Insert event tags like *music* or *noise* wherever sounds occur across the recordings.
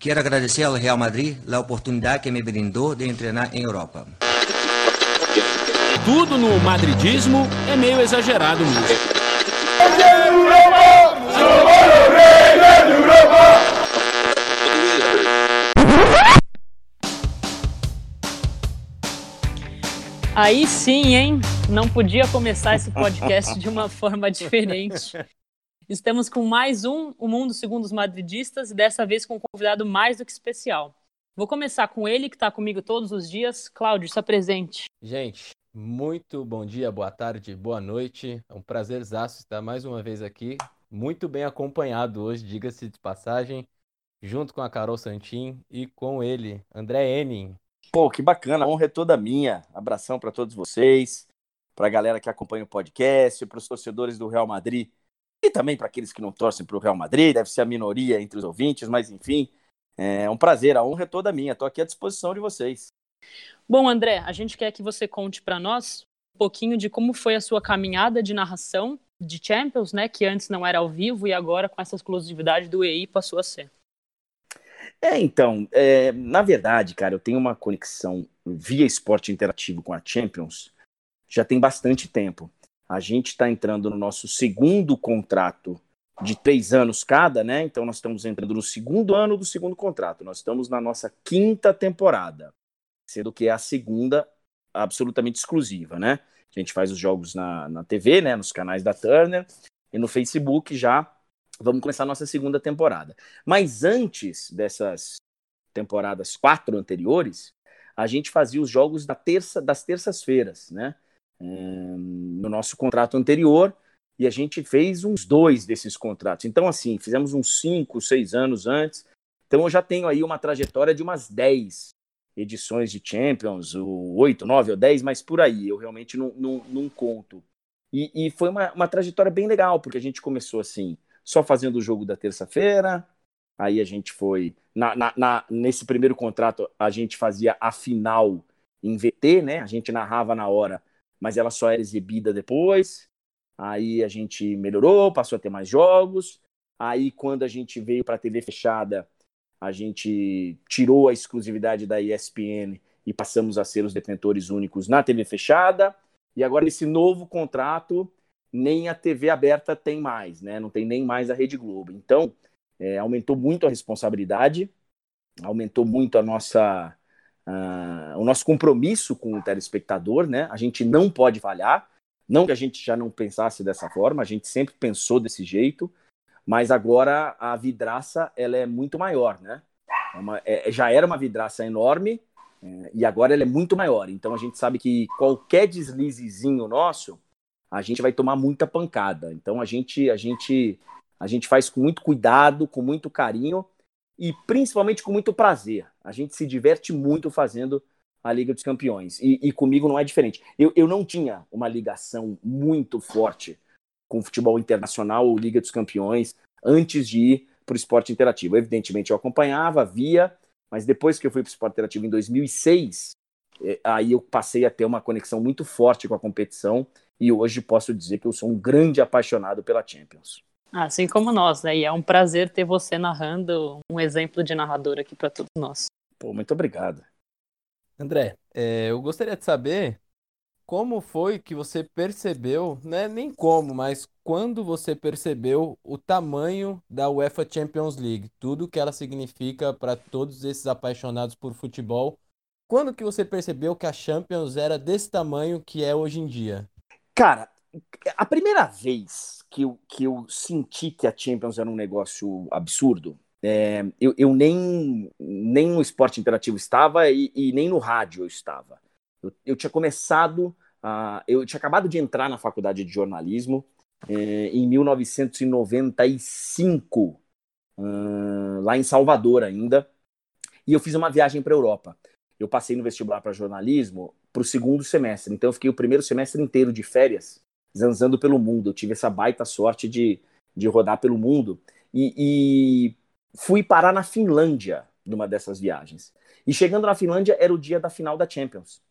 Quero agradecer ao Real Madrid a oportunidade que me brindou de treinar em Europa. Tudo no madridismo é meio exagerado mesmo. Aí sim, hein? Não podia começar esse podcast de uma forma diferente. *laughs* Estamos com mais um O Mundo Segundo os Madridistas e dessa vez com um convidado mais do que especial. Vou começar com ele, que está comigo todos os dias. Cláudio, se apresente. Gente, muito bom dia, boa tarde, boa noite. É um prazer estar mais uma vez aqui. Muito bem acompanhado hoje, diga-se de passagem, junto com a Carol Santin e com ele, André Enning. Pô, que bacana, a honra é toda minha. Abração para todos vocês, para a galera que acompanha o podcast, para os torcedores do Real Madrid e também para aqueles que não torcem para o Real Madrid, deve ser a minoria entre os ouvintes, mas enfim, é um prazer, a honra é toda minha. Estou aqui à disposição de vocês. Bom, André, a gente quer que você conte para nós um pouquinho de como foi a sua caminhada de narração de Champions, né, que antes não era ao vivo e agora com essa exclusividade do EI passou a ser. É, então, é, na verdade, cara, eu tenho uma conexão via esporte interativo com a Champions já tem bastante tempo. A gente está entrando no nosso segundo contrato de três anos cada, né? Então nós estamos entrando no segundo ano do segundo contrato. Nós estamos na nossa quinta temporada, sendo que é a segunda absolutamente exclusiva, né? A gente faz os jogos na, na TV, né? Nos canais da Turner e no Facebook já vamos começar a nossa segunda temporada. Mas antes dessas temporadas quatro anteriores, a gente fazia os jogos da terça, das terças-feiras, né? No nosso contrato anterior, e a gente fez uns dois desses contratos. Então, assim, fizemos uns cinco, seis anos antes. Então, eu já tenho aí uma trajetória de umas dez edições de Champions, oito, nove ou dez, mas por aí. Eu realmente não, não, não conto. E, e foi uma, uma trajetória bem legal, porque a gente começou assim, só fazendo o jogo da terça-feira. Aí a gente foi. Na, na, na, nesse primeiro contrato, a gente fazia a final em VT, né? A gente narrava na hora, mas ela só era exibida depois. Aí a gente melhorou, passou a ter mais jogos. Aí, quando a gente veio para a TV fechada, a gente tirou a exclusividade da ESPN e passamos a ser os detentores únicos na TV fechada. E agora, esse novo contrato, nem a TV aberta tem mais, né? Não tem nem mais a Rede Globo. Então, é, aumentou muito a responsabilidade, aumentou muito a nossa, uh, o nosso compromisso com o telespectador, né? A gente não pode falhar, não que a gente já não pensasse dessa forma, a gente sempre pensou desse jeito, mas agora a vidraça ela é muito maior, né? É uma, é, já era uma vidraça enorme é, e agora ela é muito maior. Então a gente sabe que qualquer deslizezinho nosso a gente vai tomar muita pancada. Então a gente a gente a gente faz com muito cuidado, com muito carinho e principalmente com muito prazer. A gente se diverte muito fazendo a Liga dos Campeões. E, e comigo não é diferente. Eu, eu não tinha uma ligação muito forte com o futebol internacional ou Liga dos Campeões antes de ir para o esporte interativo. Evidentemente eu acompanhava, via, mas depois que eu fui para o esporte interativo em 2006, eh, aí eu passei a ter uma conexão muito forte com a competição e hoje posso dizer que eu sou um grande apaixonado pela Champions. Assim como nós, né? E é um prazer ter você narrando um exemplo de narrador aqui para todos nós. Pô, muito obrigado. André, é, eu gostaria de saber como foi que você percebeu, né, nem como, mas quando você percebeu o tamanho da UEFA Champions League, tudo que ela significa para todos esses apaixonados por futebol. Quando que você percebeu que a Champions era desse tamanho que é hoje em dia? Cara, a primeira vez que eu, que eu senti que a Champions era um negócio absurdo, é, eu, eu, nem, nem no esporte interativo estava e, e nem no rádio eu estava. Eu, eu tinha começado, a, eu tinha acabado de entrar na faculdade de jornalismo é, em 1995, hum, lá em Salvador ainda, e eu fiz uma viagem para a Europa. Eu passei no vestibular para jornalismo para o segundo semestre. Então eu fiquei o primeiro semestre inteiro de férias, zanzando pelo mundo. Eu tive essa baita sorte de, de rodar pelo mundo. E, e fui parar na Finlândia numa dessas viagens. E chegando na Finlândia era o dia da final da Champions.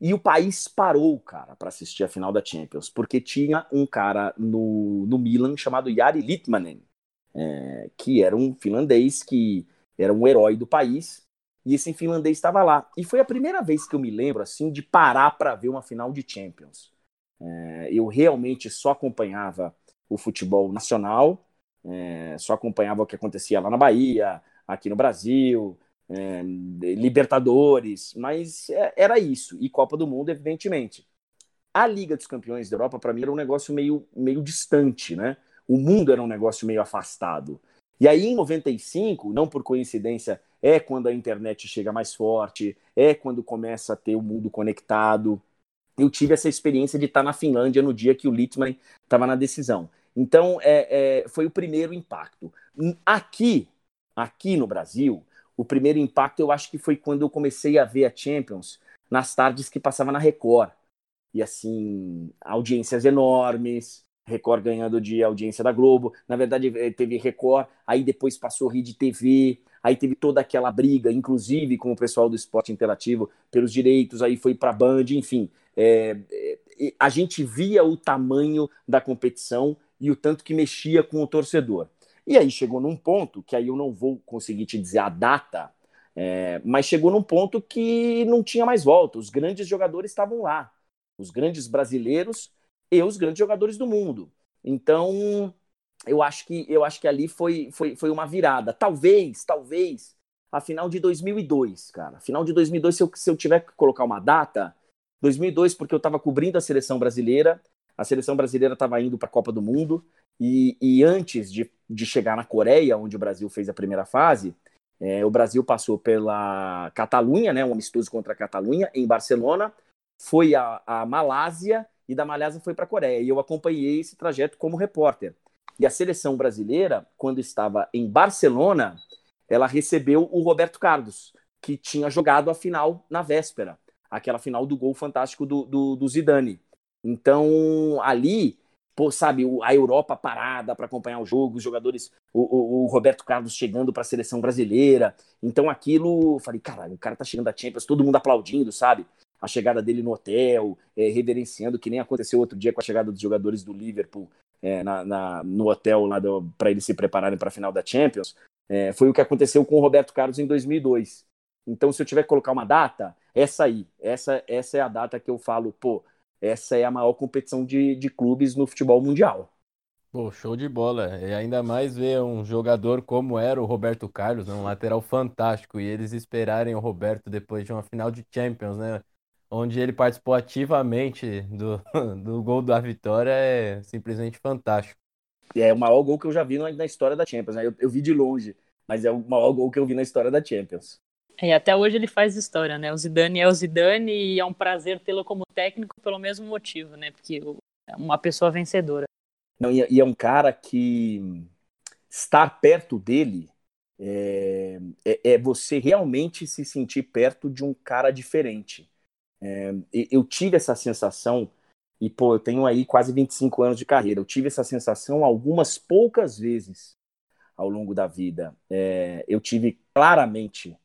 E o país parou, cara, para assistir a final da Champions, porque tinha um cara no, no Milan chamado Jari Litmanen, é, que era um finlandês que era um herói do país, e esse finlandês estava lá. E foi a primeira vez que eu me lembro assim de parar para ver uma final de Champions. É, eu realmente só acompanhava o futebol nacional, é, só acompanhava o que acontecia lá na Bahia, aqui no Brasil, é, Libertadores, mas é, era isso. E Copa do Mundo, evidentemente. A Liga dos Campeões da Europa, para mim, era um negócio meio, meio distante, né? O mundo era um negócio meio afastado. E aí, em 95, não por coincidência, é quando a internet chega mais forte, é quando começa a ter o mundo conectado. Eu tive essa experiência de estar na Finlândia no dia que o Littmann estava na decisão. Então, é, é, foi o primeiro impacto. Aqui, aqui no Brasil, o primeiro impacto eu acho que foi quando eu comecei a ver a Champions nas tardes que passava na Record. E assim, audiências enormes, Record ganhando de audiência da Globo. Na verdade, eh, teve Record, aí depois passou Rede TV, aí teve toda aquela briga, inclusive com o pessoal do esporte interativo pelos direitos, aí foi para Band, enfim. É, é, a gente via o tamanho da competição e o tanto que mexia com o torcedor. E aí chegou num ponto, que aí eu não vou conseguir te dizer a data, é, mas chegou num ponto que não tinha mais volta. Os grandes jogadores estavam lá. Os grandes brasileiros e os grandes jogadores do mundo. Então, eu acho que eu acho que ali foi, foi, foi uma virada. Talvez, talvez, a final de 2002, cara. Final de 2002, se eu, se eu tiver que colocar uma data, 2002, porque eu estava cobrindo a seleção brasileira, a seleção brasileira estava indo para a Copa do Mundo, e, e antes de, de chegar na Coreia, onde o Brasil fez a primeira fase, é, o Brasil passou pela Catalunha, né, um amistoso contra a Catalunha, em Barcelona, foi a, a Malásia e da Malásia foi para a Coreia. E eu acompanhei esse trajeto como repórter. E a seleção brasileira, quando estava em Barcelona, ela recebeu o Roberto Carlos, que tinha jogado a final na véspera, aquela final do gol fantástico do, do, do Zidane. Então, ali, pô, sabe, a Europa parada para acompanhar o jogo, os jogadores, o, o, o Roberto Carlos chegando para a seleção brasileira. Então, aquilo, falei, caralho, o cara tá chegando da Champions, todo mundo aplaudindo, sabe? a chegada dele no hotel, é, reverenciando, que nem aconteceu outro dia com a chegada dos jogadores do Liverpool é, na, na, no hotel lá para eles se prepararem para a final da Champions. É, foi o que aconteceu com o Roberto Carlos em 2002. Então, se eu tiver que colocar uma data, essa aí, essa, essa é a data que eu falo, pô, essa é a maior competição de, de clubes no futebol mundial. Pô, show de bola. E ainda mais ver um jogador como era o Roberto Carlos, um lateral fantástico, e eles esperarem o Roberto depois de uma final de Champions, né? Onde ele participou ativamente do, *laughs* do gol da vitória, é simplesmente fantástico. É o maior gol que eu já vi na, história da Champions. Né? Eu, eu, vi de longe, mas é o maior gol que eu vi na história da Champions. E até hoje ele faz história, né? O Zidane é o Zidane e é um prazer tê-lo como técnico pelo mesmo motivo, né? Porque é uma pessoa vencedora. Não, e, e é um cara que estar perto dele é, é, é, você realmente se sentir perto de um cara diferente. É, eu tive essa sensação, e pô, eu tenho aí quase 25 anos de carreira, eu tive essa sensação algumas poucas vezes ao longo da vida. É, eu tive claramente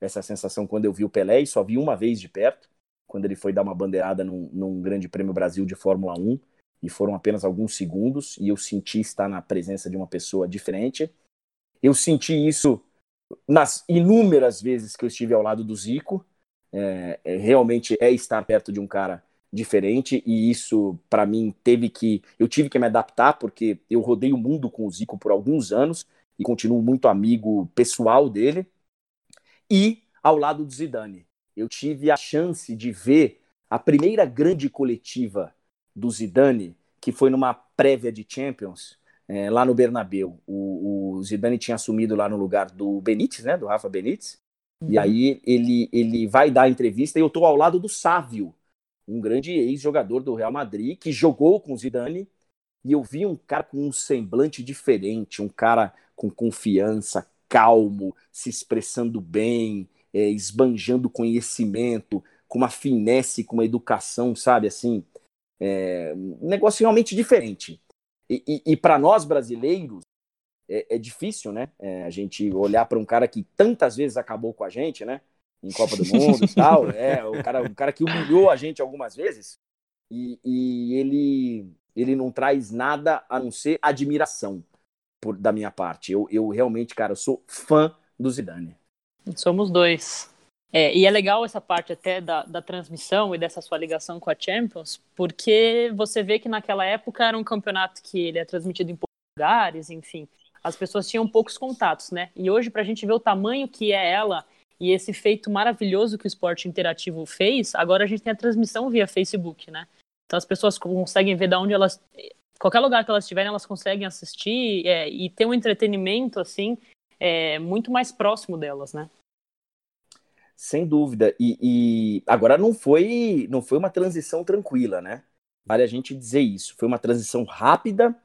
essa sensação quando eu vi o Pelé, e só vi uma vez de perto, quando ele foi dar uma bandeirada num, num Grande Prêmio Brasil de Fórmula 1, e foram apenas alguns segundos, e eu senti estar na presença de uma pessoa diferente. Eu senti isso nas inúmeras vezes que eu estive ao lado do Zico, é, é, realmente é estar perto de um cara diferente e isso para mim teve que eu tive que me adaptar porque eu rodei o mundo com o Zico por alguns anos e continuo muito amigo pessoal dele e ao lado do Zidane eu tive a chance de ver a primeira grande coletiva do Zidane que foi numa prévia de Champions é, lá no Bernabeu o, o Zidane tinha assumido lá no lugar do Benítez né do Rafa Benítez. E aí ele, ele vai dar a entrevista e eu estou ao lado do Sávio, um grande ex-jogador do Real Madrid, que jogou com o Zidane, e eu vi um cara com um semblante diferente, um cara com confiança, calmo, se expressando bem, é, esbanjando conhecimento, com uma finesse, com uma educação, sabe, assim, é, um negócio realmente diferente. E, e, e para nós brasileiros, é, é difícil, né? É, a gente olhar para um cara que tantas vezes acabou com a gente, né? Em Copa do Mundo e *laughs* tal. É, o cara, o cara que humilhou a gente algumas vezes. E, e ele, ele não traz nada a não ser admiração por, da minha parte. Eu, eu realmente, cara, eu sou fã do Zidane. Somos dois. É, e é legal essa parte até da, da transmissão e dessa sua ligação com a Champions, porque você vê que naquela época era um campeonato que ele é transmitido em poucos lugares, enfim, as pessoas tinham poucos contatos, né? E hoje, para a gente ver o tamanho que é ela e esse feito maravilhoso que o esporte interativo fez, agora a gente tem a transmissão via Facebook, né? Então as pessoas conseguem ver de onde elas. Qualquer lugar que elas estiverem, elas conseguem assistir é, e ter um entretenimento, assim, é, muito mais próximo delas, né? Sem dúvida. E, e, agora não foi, não foi uma transição tranquila, né? Vale a gente dizer isso. Foi uma transição rápida,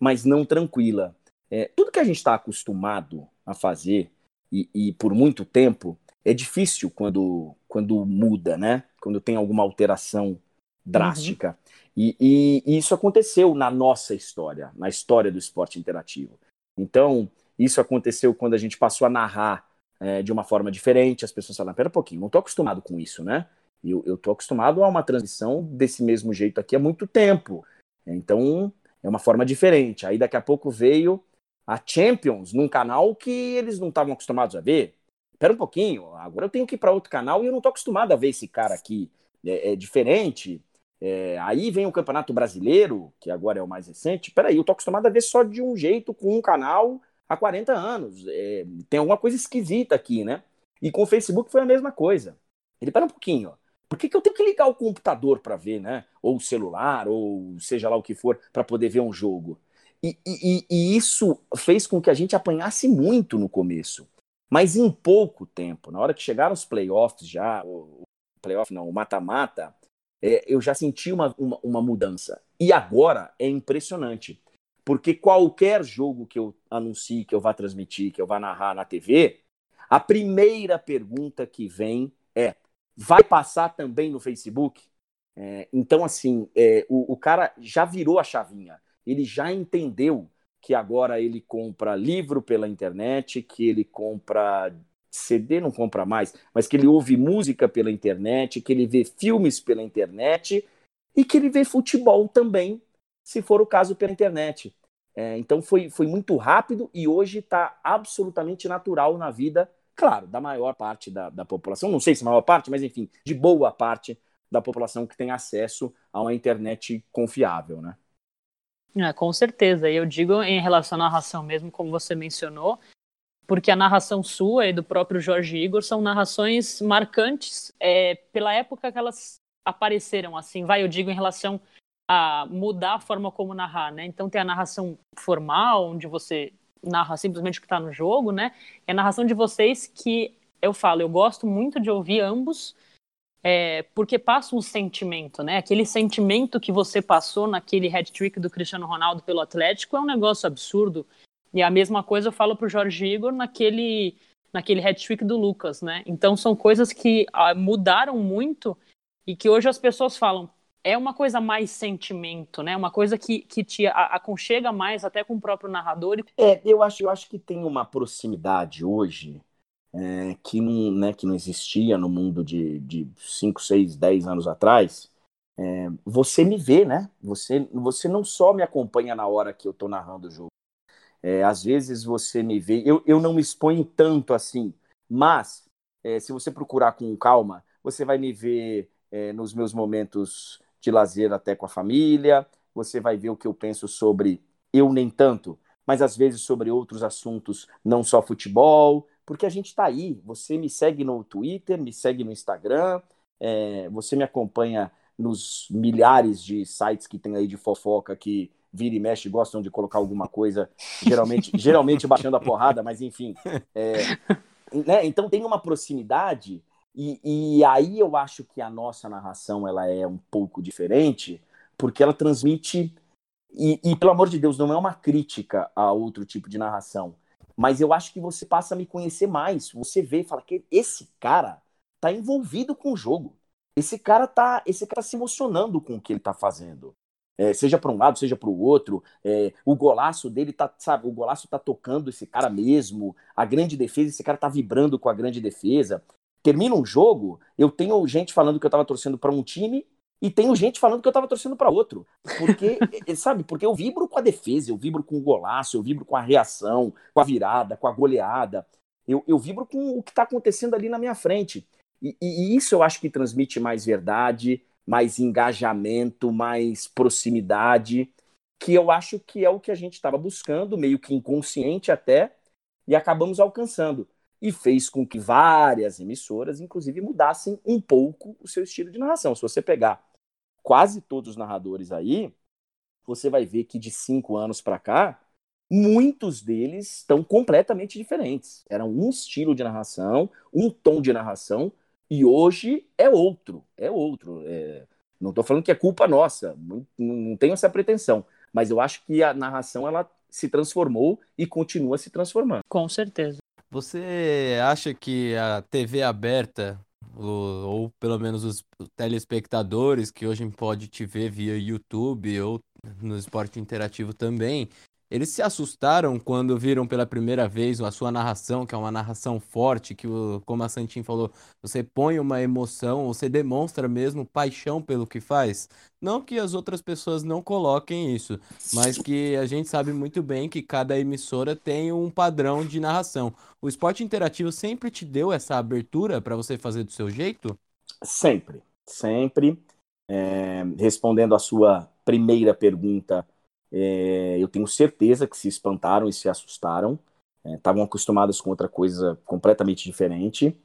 mas não tranquila. É, tudo que a gente está acostumado a fazer e, e, por muito tempo é difícil quando, quando muda, né? Quando tem alguma alteração drástica. Uhum. E, e, e, isso aconteceu na nossa história, na história do esporte interativo. Então, isso aconteceu quando a gente passou a narrar é, de uma forma diferente, as pessoas falam, pera um pouquinho, não estou acostumado com isso, né? Eu estou acostumado a uma transmissão desse mesmo jeito aqui há muito tempo. Então, é uma forma diferente. Aí daqui a pouco veio a Champions num canal que eles não estavam acostumados a ver. Espera um pouquinho, agora eu tenho que ir para outro canal e eu não estou acostumado a ver esse cara aqui. É, é diferente. É, aí vem o Campeonato Brasileiro, que agora é o mais recente. Peraí, eu estou acostumado a ver só de um jeito, com um canal há 40 anos. É, tem alguma coisa esquisita aqui, né? E com o Facebook foi a mesma coisa. Ele, para um pouquinho. Por que, que eu tenho que ligar o computador para ver, né? Ou o celular, ou seja lá o que for, para poder ver um jogo? E, e, e, isso fez com que a gente apanhasse muito no começo. Mas em pouco tempo, na hora que chegaram os playoffs já, o playoff não, o mata-mata, é, eu já senti uma, uma, uma mudança. E agora é impressionante. Porque qualquer jogo que eu anuncie, que eu vá transmitir, que eu vá narrar na TV, a primeira pergunta que vem é: vai passar também no Facebook? É, então, assim, é, o, o cara já virou a chavinha. Ele já entendeu que agora ele compra livro pela internet, que ele compra CD, não compra mais, mas que ele ouve música pela internet, que ele vê filmes pela internet e que ele vê futebol também se for o caso pela internet. É, então foi, foi muito rápido e hoje está absolutamente natural na vida, claro, da maior parte da, da população, não sei se maior parte, mas enfim, de boa parte da população que tem acesso a uma internet confiável, né? É, com certeza. Eu digo em relação à narração mesmo, como você mencionou, porque a narração sua e do próprio Jorge Igor são narrações marcantes é, pela época que elas apareceram, assim, vai, eu digo em relação a mudar a forma como narrar, né? Então tem a narração formal, onde você narra simplesmente o que está no jogo, né? E a narração de vocês que eu falo, eu gosto muito de ouvir ambos, é, porque passa um sentimento, né? Aquele sentimento que você passou naquele hat-trick do Cristiano Ronaldo pelo Atlético é um negócio absurdo. E a mesma coisa eu falo pro Jorge Igor naquele naquele hat-trick do Lucas, né? Então são coisas que ah, mudaram muito e que hoje as pessoas falam, é uma coisa mais sentimento, né? Uma coisa que, que te aconchega mais até com o próprio narrador. É, eu acho, eu acho que tem uma proximidade hoje é, que, não, né, que não existia no mundo de, de 5, 6, 10 anos atrás. É, você me vê, né? Você, você não só me acompanha na hora que eu tô narrando o jogo. É, às vezes você me vê, eu, eu não me exponho tanto assim, mas é, se você procurar com calma, você vai me ver é, nos meus momentos de lazer até com a família, você vai ver o que eu penso sobre eu nem tanto, mas às vezes sobre outros assuntos, não só futebol, porque a gente está aí. Você me segue no Twitter, me segue no Instagram, é, você me acompanha nos milhares de sites que tem aí de fofoca que vira e mexe gostam de colocar alguma coisa, geralmente, *laughs* geralmente baixando a porrada, mas enfim. É, né? Então tem uma proximidade e, e aí eu acho que a nossa narração ela é um pouco diferente, porque ela transmite e, e, pelo amor de Deus, não é uma crítica a outro tipo de narração, mas eu acho que você passa a me conhecer mais. Você vê e fala que esse cara tá envolvido com o jogo. Esse cara tá, esse cara tá se emocionando com o que ele tá fazendo. É, seja para um lado, seja para o outro. É, o golaço dele tá, sabe, o golaço tá tocando esse cara mesmo. A grande defesa, esse cara tá vibrando com a grande defesa termina um jogo, eu tenho gente falando que eu tava torcendo para um time e tenho gente falando que eu tava torcendo para outro. Porque, *laughs* sabe, porque eu vibro com a defesa, eu vibro com o golaço, eu vibro com a reação, com a virada, com a goleada. Eu, eu vibro com o que está acontecendo ali na minha frente. E, e, isso eu acho que transmite mais verdade, mais engajamento, mais proximidade, que eu acho que é o que a gente estava buscando, meio que inconsciente até, e acabamos alcançando. E fez com que várias emissoras, inclusive, mudassem um pouco o seu estilo de narração. Se você pegar quase todos os narradores aí, você vai ver que de cinco anos para cá, muitos deles estão completamente diferentes. Era um estilo de narração, um tom de narração, e hoje é outro, é outro. É... Não estou falando que é culpa nossa, não, não tenho essa pretensão, mas eu acho que a narração ela se transformou e continua se transformando. Com certeza. Você acha que a TV aberta, ou, pelo menos os telespectadores que hoje pode te ver via YouTube ou no esporte interativo também, eles se assustaram quando viram pela primeira vez a sua narração, que é uma narração forte, que, como a Santin falou, você põe uma emoção, você demonstra mesmo paixão pelo que faz. Não que as outras pessoas não coloquem isso, mas que a gente sabe muito bem que cada emissora tem um padrão de narração. O esporte interativo sempre te deu essa abertura para você fazer do seu jeito? Sempre, sempre. É, respondendo a sua primeira pergunta, é, eu tenho certeza que se espantaram e se assustaram. Estavam é, acostumados com outra coisa completamente diferente.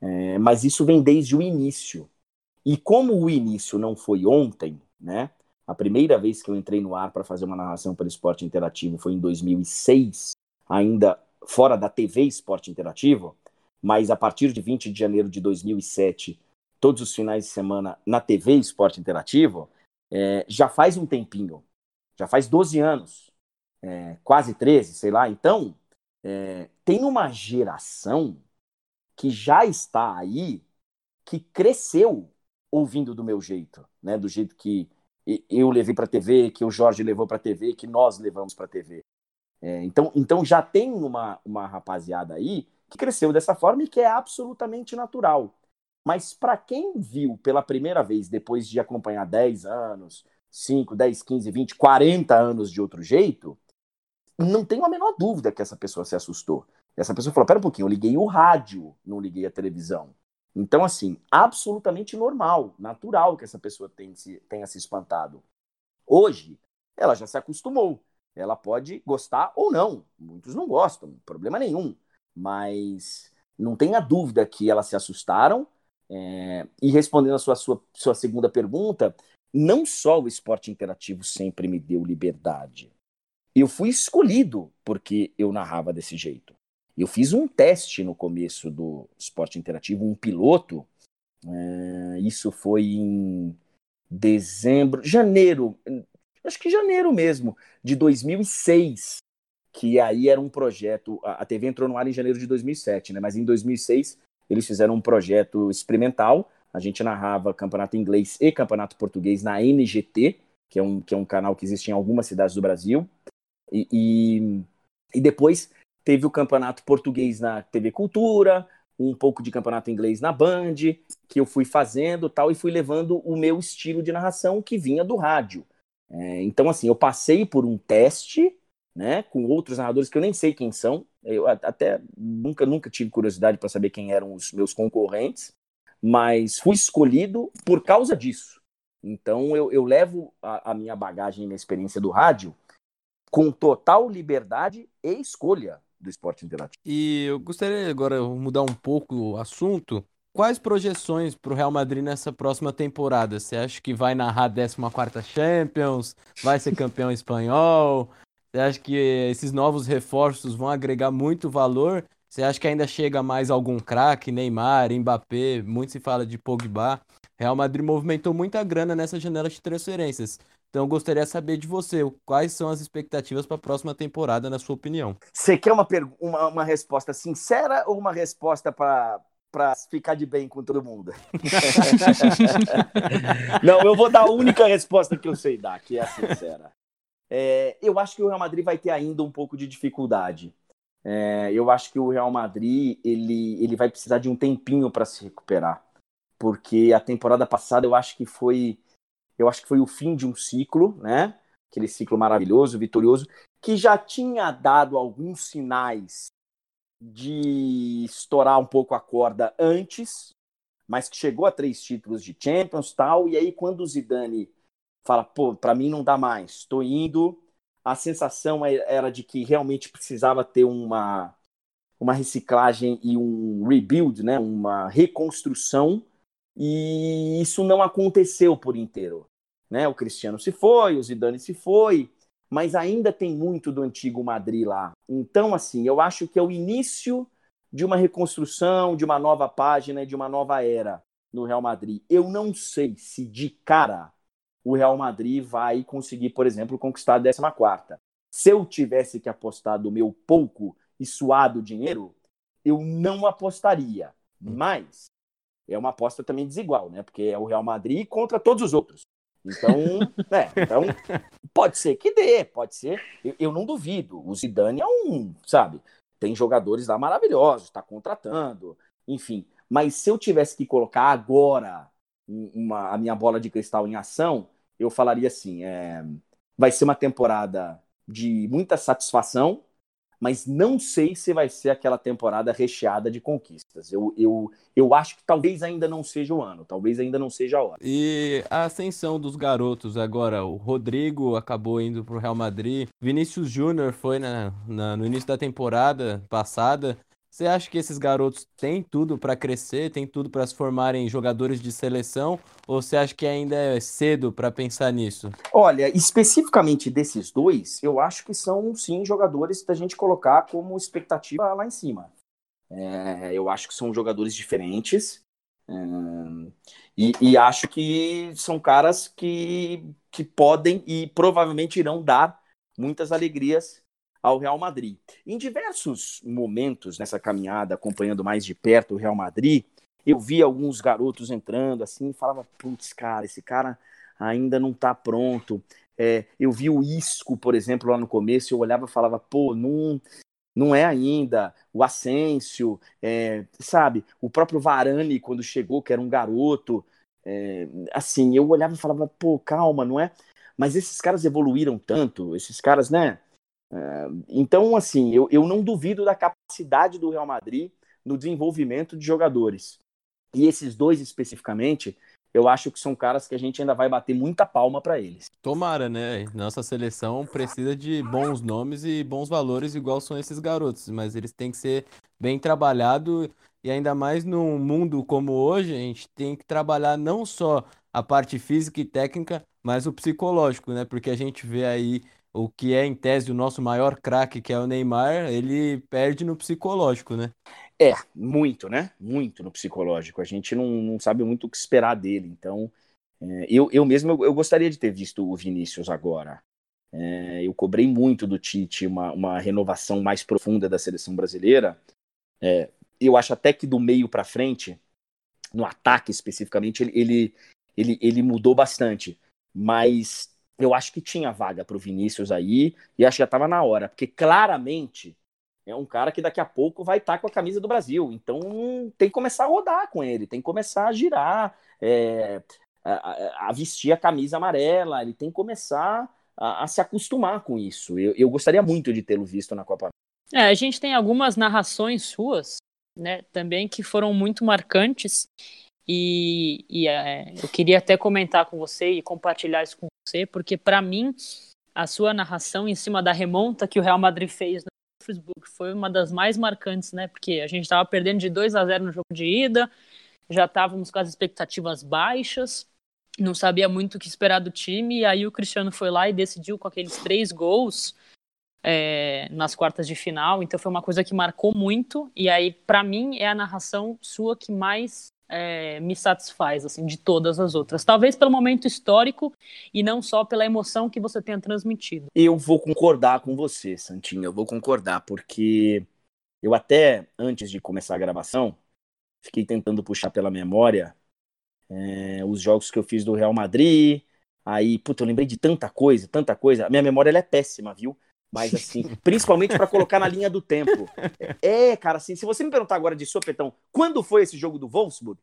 É, mas isso vem desde o início. E como o início não foi ontem, né? A primeira vez que eu entrei no ar para fazer uma narração para esporte interativo foi em 2006, ainda fora da TV Esporte Interativo, mas a partir de 20 de janeiro de 2007, todos os finais de semana na TV Esporte Interativo, é, já faz um tempinho já faz 12 anos, é, quase 13, sei lá. Então, é, tem uma geração que já está aí, que cresceu ouvindo do meu jeito, né? Do jeito que eu levei para a TV, que o Jorge levou para a TV, que nós levamos para a TV. É, então, então já tem uma, uma rapaziada aí que cresceu dessa forma e que é absolutamente natural. Mas para quem viu pela primeira vez, depois de acompanhar 10 anos, 5, 10, 15, 20, 40 anos de outro jeito, não tenho a menor dúvida que essa pessoa se assustou. Essa pessoa falou: pera um pouquinho, eu liguei o rádio, não liguei a televisão. Então, assim, absolutamente normal, natural que essa pessoa tenha se, espantado. Hoje, ela já se acostumou. Ela pode gostar ou não. Muitos não gostam, problema nenhum. Mas não tenha dúvida que elas se assustaram. É... E respondendo a sua, sua, sua segunda pergunta, não só o esporte interativo sempre me deu liberdade. Eu fui escolhido porque eu narrava desse jeito. Eu fiz um teste no começo do esporte interativo, um piloto. É, isso foi em dezembro, janeiro, acho que janeiro mesmo, de 2006. Que aí era um projeto. A TV entrou no ar em janeiro de 2007, né? Mas em 2006 eles fizeram um projeto experimental a gente narrava campeonato inglês e campeonato português na NGT, que é um, que é um canal que existe em algumas cidades do Brasil. E, e, e depois teve o campeonato português na TV Cultura, um pouco de campeonato inglês na Band, que eu fui fazendo tal, e fui levando o meu estilo de narração que vinha do rádio. É, então, assim, eu passei por um teste, né, com outros narradores que eu nem sei quem são, eu até nunca, nunca tive curiosidade para saber quem eram os meus concorrentes, mas fui escolhido por causa disso. Então eu, eu levo a, a minha bagagem e minha experiência do rádio com total liberdade e escolha do esporte interativo. E eu gostaria agora mudar um pouco o assunto. Quais projeções para o Real Madrid nessa próxima temporada? Você acha que vai narrar a 14 Champions? Vai ser campeão *laughs* espanhol? Você acha que esses novos reforços vão agregar muito valor? Você acha que ainda chega mais algum craque, Neymar, Mbappé, muito se fala de Pogba. Real Madrid movimentou muita grana nessa janela de transferências. Então eu gostaria de saber de você, quais são as expectativas para a próxima temporada, na sua opinião? Você quer uma, uma, uma resposta sincera ou uma resposta para para ficar de bem com todo mundo. *laughs* Não, eu vou dar a única resposta que eu sei dar, que é a sincera. É, eu acho que o Real Madrid vai ter ainda um pouco de dificuldade. É, eu acho que o Real Madrid ele, ele vai precisar de um tempinho para se recuperar, porque a temporada passada eu acho que foi eu acho que foi o fim de um ciclo, né? Aquele ciclo maravilhoso, vitorioso, que já tinha dado alguns sinais de estourar um pouco a corda antes, mas que chegou a três títulos de Champions tal, e aí quando o Zidane fala, pô, para mim não dá mais, estou indo, a sensação é, era de que realmente precisava ter uma, uma reciclagem e um rebuild, né, uma reconstrução, e isso não aconteceu por inteiro. Né? O Cristiano se foi, o Zidane se foi, mas ainda tem muito do antigo Madrid lá. Então, assim, eu acho que é o início de uma reconstrução, de uma nova página, de uma nova era no Real Madrid. Eu não sei se de cara o Real Madrid vai conseguir, por exemplo, conquistar a 14 Se eu tivesse que apostar do meu pouco e suado dinheiro, eu não apostaria. Hum. Mas é uma aposta também desigual, né? Porque é o Real Madrid contra todos os outros. Então, *laughs* né, então pode ser que dê, pode ser. Eu, eu, não duvido. O Zidane é um, sabe? Tem jogadores lá maravilhosos, está contratando, enfim. Mas se eu tivesse que colocar agora uma, a minha bola de cristal em ação, eu falaria assim: é, vai ser uma temporada de muita satisfação, mas não sei se vai ser aquela temporada recheada de conquistas. Eu, eu, eu acho que talvez ainda não seja o ano, talvez ainda não seja a hora. E a ascensão dos garotos agora, o Rodrigo acabou indo para o Real Madrid, Vinícius Júnior foi na, na, no início da temporada passada, você acha que esses garotos têm tudo para crescer, têm tudo para se formarem jogadores de seleção? Ou você acha que ainda é cedo para pensar nisso? Olha, especificamente desses dois, eu acho que são sim jogadores da gente colocar como expectativa lá em cima. É, eu acho que são jogadores diferentes. É, e, e, acho que são caras que, que podem e provavelmente irão dar muitas alegrias ao Real Madrid. Em diversos momentos nessa caminhada, acompanhando mais de perto o Real Madrid, eu vi alguns garotos entrando assim e falava: putz, cara, esse cara ainda não tá pronto. É, eu vi o Isco, por exemplo, lá no começo, eu olhava e falava: pô, não, não é ainda. O Asensio, é, sabe? O próprio Varane, quando chegou, que era um garoto. É, assim, eu olhava e falava: pô, calma, não é? Mas esses caras evoluíram tanto, esses caras, né? É, então, assim, eu, eu não duvido da capacidade do Real Madrid no desenvolvimento de jogadores. E esses dois especificamente, eu acho que são caras que a gente ainda vai bater muita palma para eles. Tomara, né? Nossa seleção precisa de bons nomes e bons valores, igual são esses garotos, mas eles têm que ser bem trabalhados e ainda mais num mundo como hoje, a gente tem que trabalhar não só a parte física e técnica, mas o psicológico, né? Porque a gente vê aí o que é, em tese, o nosso maior craque, que é o Neymar, ele perde no psicológico, né? É, muito, né? Muito no psicológico. A gente não, não sabe muito o que esperar dele. Então, é, eu, eu mesmo eu, eu, gostaria de ter visto o Vinícius agora. É, eu cobrei muito do Tite uma, uma renovação mais profunda da seleção brasileira. É, eu acho até que do meio para frente, no ataque especificamente, ele, ele, ele, ele mudou bastante. Mas eu acho que tinha vaga para o Vinícius aí, e acho que já estava na hora, porque claramente é um cara que daqui a pouco vai estar tá com a camisa do Brasil. Então tem que começar a rodar com ele, tem que começar a girar, é, a, a, vestir a camisa amarela, ele tem que começar a, a se acostumar com isso. Eu, eu gostaria muito de tê-lo visto na Copa. É, a gente tem algumas narrações suas, né, também que foram muito marcantes. E, e é, eu queria até comentar com você e compartilhar isso com você, porque para mim a sua narração em cima da remonta que o Real Madrid fez no Facebook foi uma das mais marcantes, né? Porque a gente estava perdendo de 2 a 0 no jogo de ida, já estávamos com as expectativas baixas, não sabia muito o que esperar do time, e aí o Cristiano foi lá e decidiu com aqueles três gols é, nas quartas de final, então foi uma coisa que marcou muito, e aí para mim é a narração sua que mais é, me satisfaz, assim, de todas as outras. Talvez pelo momento histórico e não só pela emoção que você tenha transmitido. Eu vou concordar com você, Santinho, eu vou concordar, porque eu até, antes de começar a gravação, fiquei tentando puxar pela memória é, os jogos que eu fiz do Real Madrid, aí, puta, eu lembrei de tanta coisa, tanta coisa. A minha memória, é péssima, viu? Mas assim, principalmente para colocar na linha do tempo. É, cara, assim, se você me perguntar agora de sopetão, quando foi esse jogo do Wolfsburg?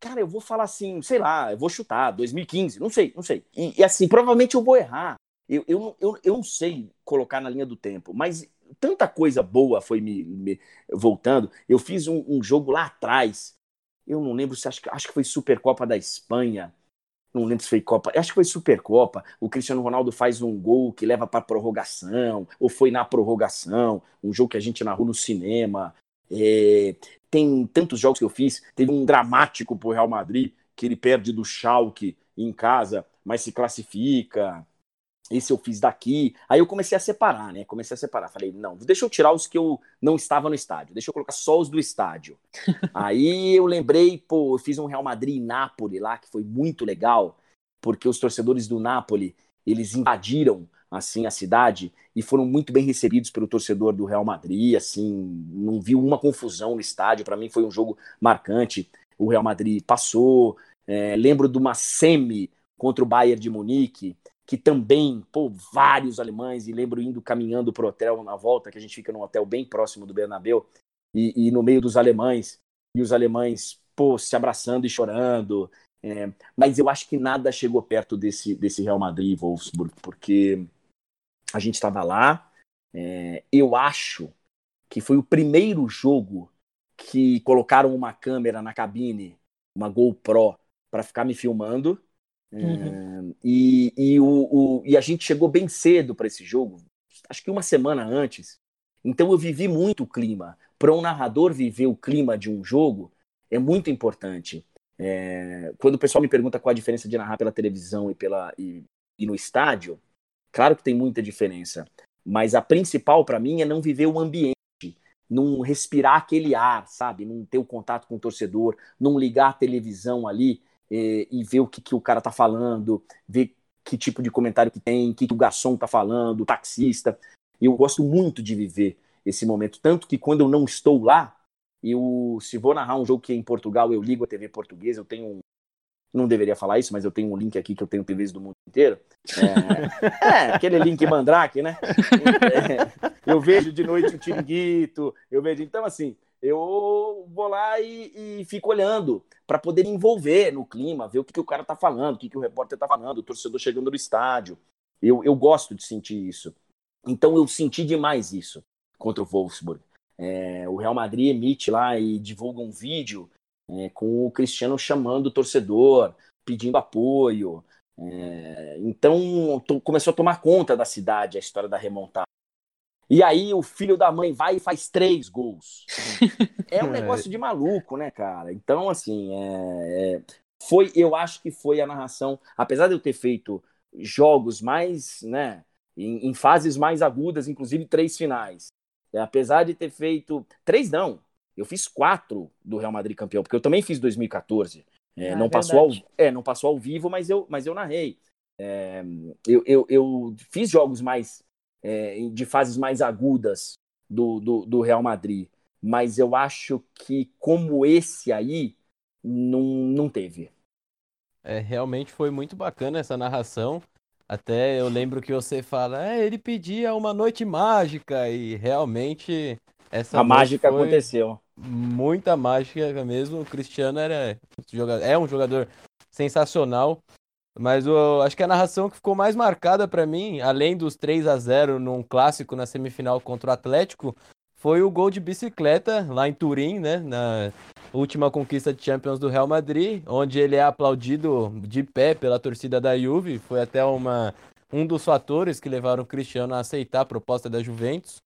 Cara, eu vou falar assim, sei lá, eu vou chutar, 2015, não sei, não sei. E, e assim, provavelmente eu vou errar. Eu, eu, eu, eu não sei colocar na linha do tempo, mas tanta coisa boa foi me, me voltando. Eu fiz um, um, jogo lá atrás. Eu não lembro se acho, acho que foi Supercopa da Espanha. Não lembro se foi Copa. Acho que foi Supercopa. O Cristiano Ronaldo faz um gol que leva para prorrogação, ou foi na prorrogação. Um jogo que a gente narrou no cinema. É, tem tantos jogos que eu fiz. Teve um dramático pro Real Madrid, que ele perde do Schalke em casa, mas se classifica esse eu fiz daqui. Aí eu comecei a separar, né? Comecei a separar. Falei, não, deixa eu tirar os que eu não estava no estádio, deixa eu colocar só os do estádio. *laughs* Aí eu lembrei, pô, eu fiz um Real Madrid e Nápoles lá, que foi muito legal, porque os torcedores do Nápoles, eles invadiram assim a cidade e foram muito bem recebidos pelo torcedor do Real Madrid, assim, não vi uma confusão no estádio, para mim foi um jogo marcante. O Real Madrid passou, é, lembro de uma semi contra o Bayern de Munique, que também, pô, vários alemães, e lembro indo caminhando pro hotel na volta, que a gente fica num hotel bem próximo do Bernabéu, e, e no meio dos alemães, e os alemães, pô, se abraçando e chorando. É, mas eu acho que nada chegou perto desse, desse Real Madrid e Wolfsburg, porque a gente estava lá. É, eu acho que foi o primeiro jogo que colocaram uma câmera na cabine, uma GoPro, para ficar me filmando. Uhum. É, e, e, o, o, e a gente chegou bem cedo para esse jogo, acho que uma semana antes. Então eu vivi muito o clima. Para um narrador viver o clima de um jogo é muito importante. É, quando o pessoal me pergunta qual a diferença de narrar pela televisão e, pela, e, e no estádio, claro que tem muita diferença. Mas a principal para mim é não viver o ambiente, não respirar aquele ar, sabe? Não ter o contato com o torcedor, não ligar a televisão ali e, e ver o que, que o cara tá falando, ver que tipo de comentário que tem, o que, que o garçom tá falando, o taxista. Eu gosto muito de viver esse momento, tanto que quando eu não estou lá, eu se vou narrar um jogo que é em Portugal, eu ligo a TV portuguesa, eu tenho um, não deveria falar isso, mas eu tenho um link aqui que eu tenho TVs do mundo inteiro. É, é aquele link Mandrake, né? *laughs* É, eu vejo de noite o Tiringuito, eu vejo. Então, assim, eu vou lá e, e fico olhando para poder envolver no clima, ver o que, que o cara tá falando, o que, que o repórter tá falando, o torcedor chegando no estádio. Eu, eu gosto de sentir isso. Então eu senti demais isso contra o Wolfsburg. É, o Real Madrid emite lá e divulga um vídeo é, com o Cristiano chamando o torcedor, pedindo apoio. É, então começou a tomar conta da cidade a história da remontada. E aí o filho da mãe vai e faz três gols. *laughs* é um negócio de maluco, né, cara? Então, assim, é, é, foi, eu acho que foi a narração, apesar de eu ter feito jogos mais, né, em, em fases mais agudas, inclusive três finais. É, apesar de ter feito três, não, eu fiz quatro do Real Madrid campeão, porque eu também fiz 2014. É, ah, não, é passou ao, é, não passou ao vivo, mas eu, mas eu narrei. É, eu, eu, eu, fiz jogos mais é, de fases mais agudas do, do, do, Real Madrid. Mas eu acho que como esse aí, não, não teve. É, realmente foi muito bacana essa narração. Até eu lembro que você fala, é, ele pedia uma noite mágica e realmente essa a mágica aconteceu. Muita mágica mesmo. O Cristiano era é um jogador sensacional. Mas eu acho que a narração que ficou mais marcada para mim, além dos 3 a 0 num clássico na semifinal contra o Atlético, foi o gol de bicicleta lá em Turim, né, na última conquista de Champions do Real Madrid, onde ele é aplaudido de pé pela torcida da Juve, foi até uma um dos fatores que levaram o Cristiano a aceitar a proposta da Juventus.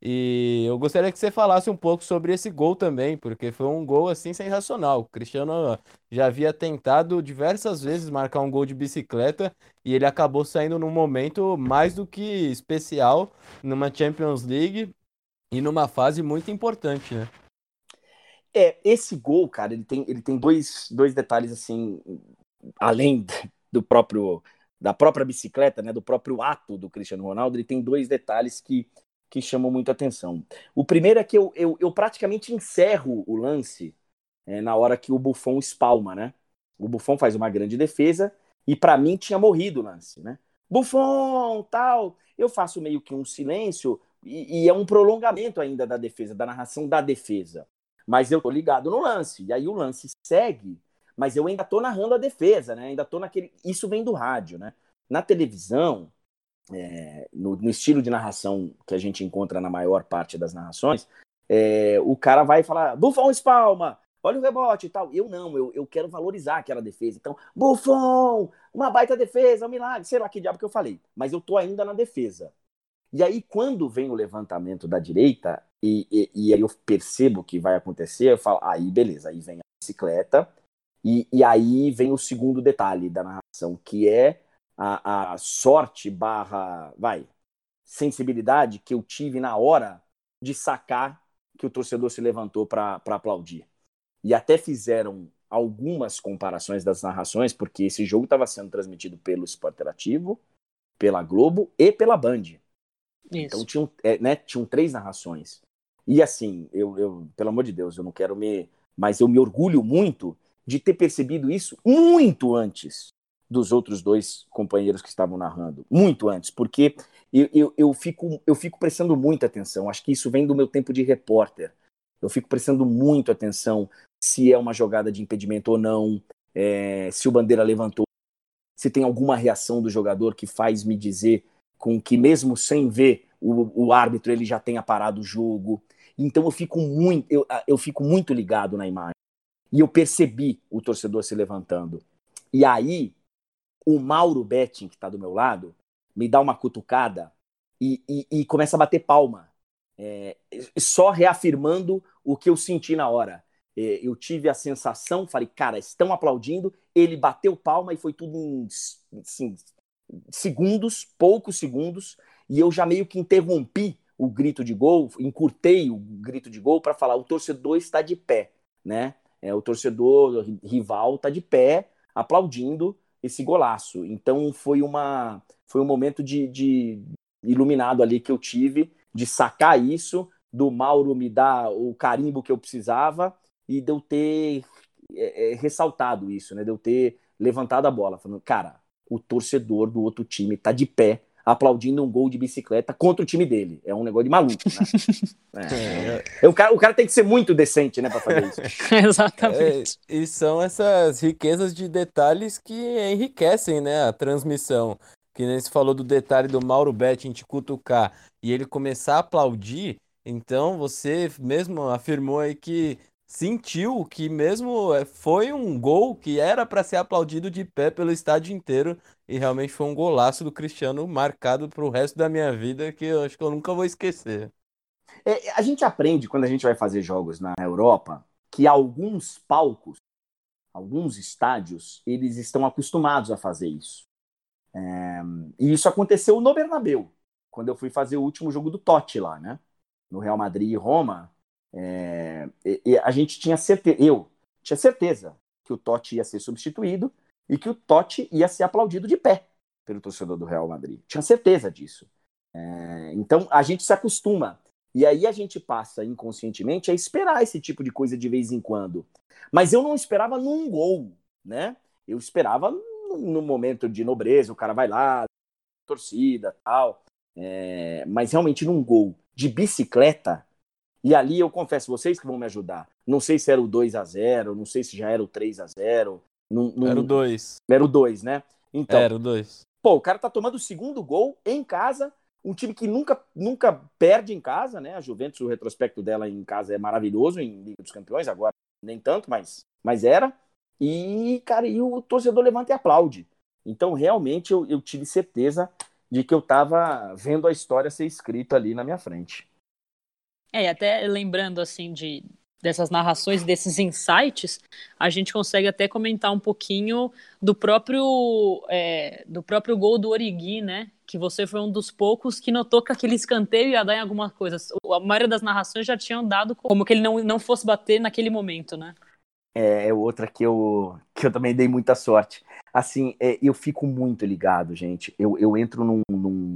E eu gostaria que você falasse um pouco sobre esse gol também, porque foi um gol assim sensacional. O Cristiano já havia tentado diversas vezes marcar um gol de bicicleta e ele acabou saindo num momento mais do que especial numa Champions League e numa fase muito importante, né? É, esse gol, cara, ele tem, ele tem dois, dois detalhes assim, além *laughs* do próprio da própria bicicleta, né, do próprio ato do Cristiano Ronaldo, ele tem dois detalhes que que chamam muito atenção. O primeiro é que eu, eu, eu praticamente encerro o lance é, na hora que o Buffon espalma, né? O Buffon faz uma grande defesa e para mim tinha morrido o lance, né? Buffon, tal. Eu faço meio que um silêncio e, e, é um prolongamento ainda da defesa, da narração da defesa. Mas eu tô ligado no lance. E aí o lance segue, mas eu ainda tô narrando a defesa, né? Ainda tô naquele. Isso vem do rádio, né? Na televisão, é, no, no, estilo de narração que a gente encontra na maior parte das narrações, é, o cara vai falar, Buffon espalma, olha o rebote e tal. Eu não, eu, eu quero valorizar aquela defesa. Então, Buffon, uma baita defesa, um milagre, sei lá que diabo que eu falei. Mas eu tô ainda na defesa. E aí, quando vem o levantamento da direita, e, e, e aí eu percebo que vai acontecer, eu falo, aí beleza, aí vem a bicicleta, e, e aí vem o segundo detalhe da narração, que é a, a sorte barra, vai, sensibilidade que eu tive na hora de sacar que o torcedor se levantou para aplaudir. E até fizeram algumas comparações das narrações, porque esse jogo estava sendo transmitido pelo Sport Interativo, pela Globo e pela Band. Isso. Então tinham, é, né, tinham três narrações. E assim, eu, eu, pelo amor de Deus, eu não quero me. Mas eu me orgulho muito de ter percebido isso muito antes dos outros dois companheiros que estavam narrando. Muito antes, porque eu, eu, eu, fico, eu fico prestando muita atenção. Acho que isso vem do meu tempo de repórter. Eu fico prestando muito atenção se é uma jogada de impedimento ou não, é, se o Bandeira levantou, se tem alguma reação do jogador que faz me dizer com que mesmo sem ver o, o árbitro ele já tenha parado o jogo. Então eu fico muito, eu, eu fico muito ligado na imagem. E eu percebi o torcedor se levantando. E aí o Mauro Betting, que está do meu lado, me dá uma cutucada e, e, e começa a bater palma, é, só reafirmando o que eu senti na hora. É, eu tive a sensação, falei, cara, estão aplaudindo. Ele bateu palma e foi tudo em assim, segundos, poucos segundos, e eu já meio que interrompi o grito de gol, encurtei o grito de gol para falar: o torcedor está de pé, né? É, o torcedor rival está de pé, aplaudindo esse golaço. Então foi uma foi um momento de, de iluminado ali que eu tive de sacar isso, do Mauro me dar o carimbo que eu precisava e de eu ter é, é, ressaltado isso, né? De eu ter levantado a bola, falando, cara, o torcedor do outro time tá de pé aplaudindo um gol de bicicleta contra o time dele. É um negócio de maluco, né? *laughs* é. É. O, cara, o cara tem que ser muito decente, né, para fazer isso. *laughs* Exatamente. É, e são essas riquezas de detalhes que enriquecem, né, a transmissão. Que nem se falou do detalhe do Mauro Betting te cutucar e ele começar a aplaudir. Então você mesmo afirmou aí que sentiu que mesmo eh, foi um gol que era para ser aplaudido de pé pelo estádio inteiro e realmente foi um golaço do Cristiano marcado para o resto da minha vida que eu acho que eu nunca vou esquecer. É, a gente aprende quando a gente vai fazer jogos na Europa que alguns palcos, alguns estádios, eles estão acostumados a fazer isso. É, e isso aconteceu no Bernabeu, quando eu fui fazer o último jogo do Totti lá, né? No Real Madrid e Roma, é, e, e a gente tinha certeza, eu tinha certeza que o Totti ia ser substituído e que o Totti ia ser aplaudido de pé pelo torcedor do Real Madrid. Tinha certeza disso. É, então a gente se acostuma. E aí a gente passa inconscientemente a esperar esse tipo de coisa de vez em quando. Mas eu não esperava num gol, né? Eu esperava no momento de nobreza, o cara vai lá, torcida, tal. É, mas realmente num gol de bicicleta, e ali eu confesso, vocês que vão me ajudar. Não sei se era o 2 a 0 não sei se já era o 3 a 0 não, não... Era o 2. Era o 2, né? Então, era o 2. Pô, o cara tá tomando o segundo gol em casa, um time que nunca, nunca perde em casa, né? A Juventus, o retrospecto dela em casa é maravilhoso em Liga dos Campeões, agora nem tanto, mas, mas era. E, cara, e o torcedor levanta e aplaude. Então, realmente, eu, eu tive certeza de que eu tava vendo a história ser escrita ali na minha frente. É, até lembrando assim de dessas narrações, desses insights, a gente consegue até comentar um pouquinho do próprio é, do próprio gol do Origui, né? Que você foi um dos poucos que notou que aquele escanteio ia dar em alguma coisa. A maioria das narrações já tinham dado como que ele não, não fosse bater naquele momento, né? É, é outra que eu, que eu também dei muita sorte. Assim, é, eu fico muito ligado, gente. Eu, eu entro num, num,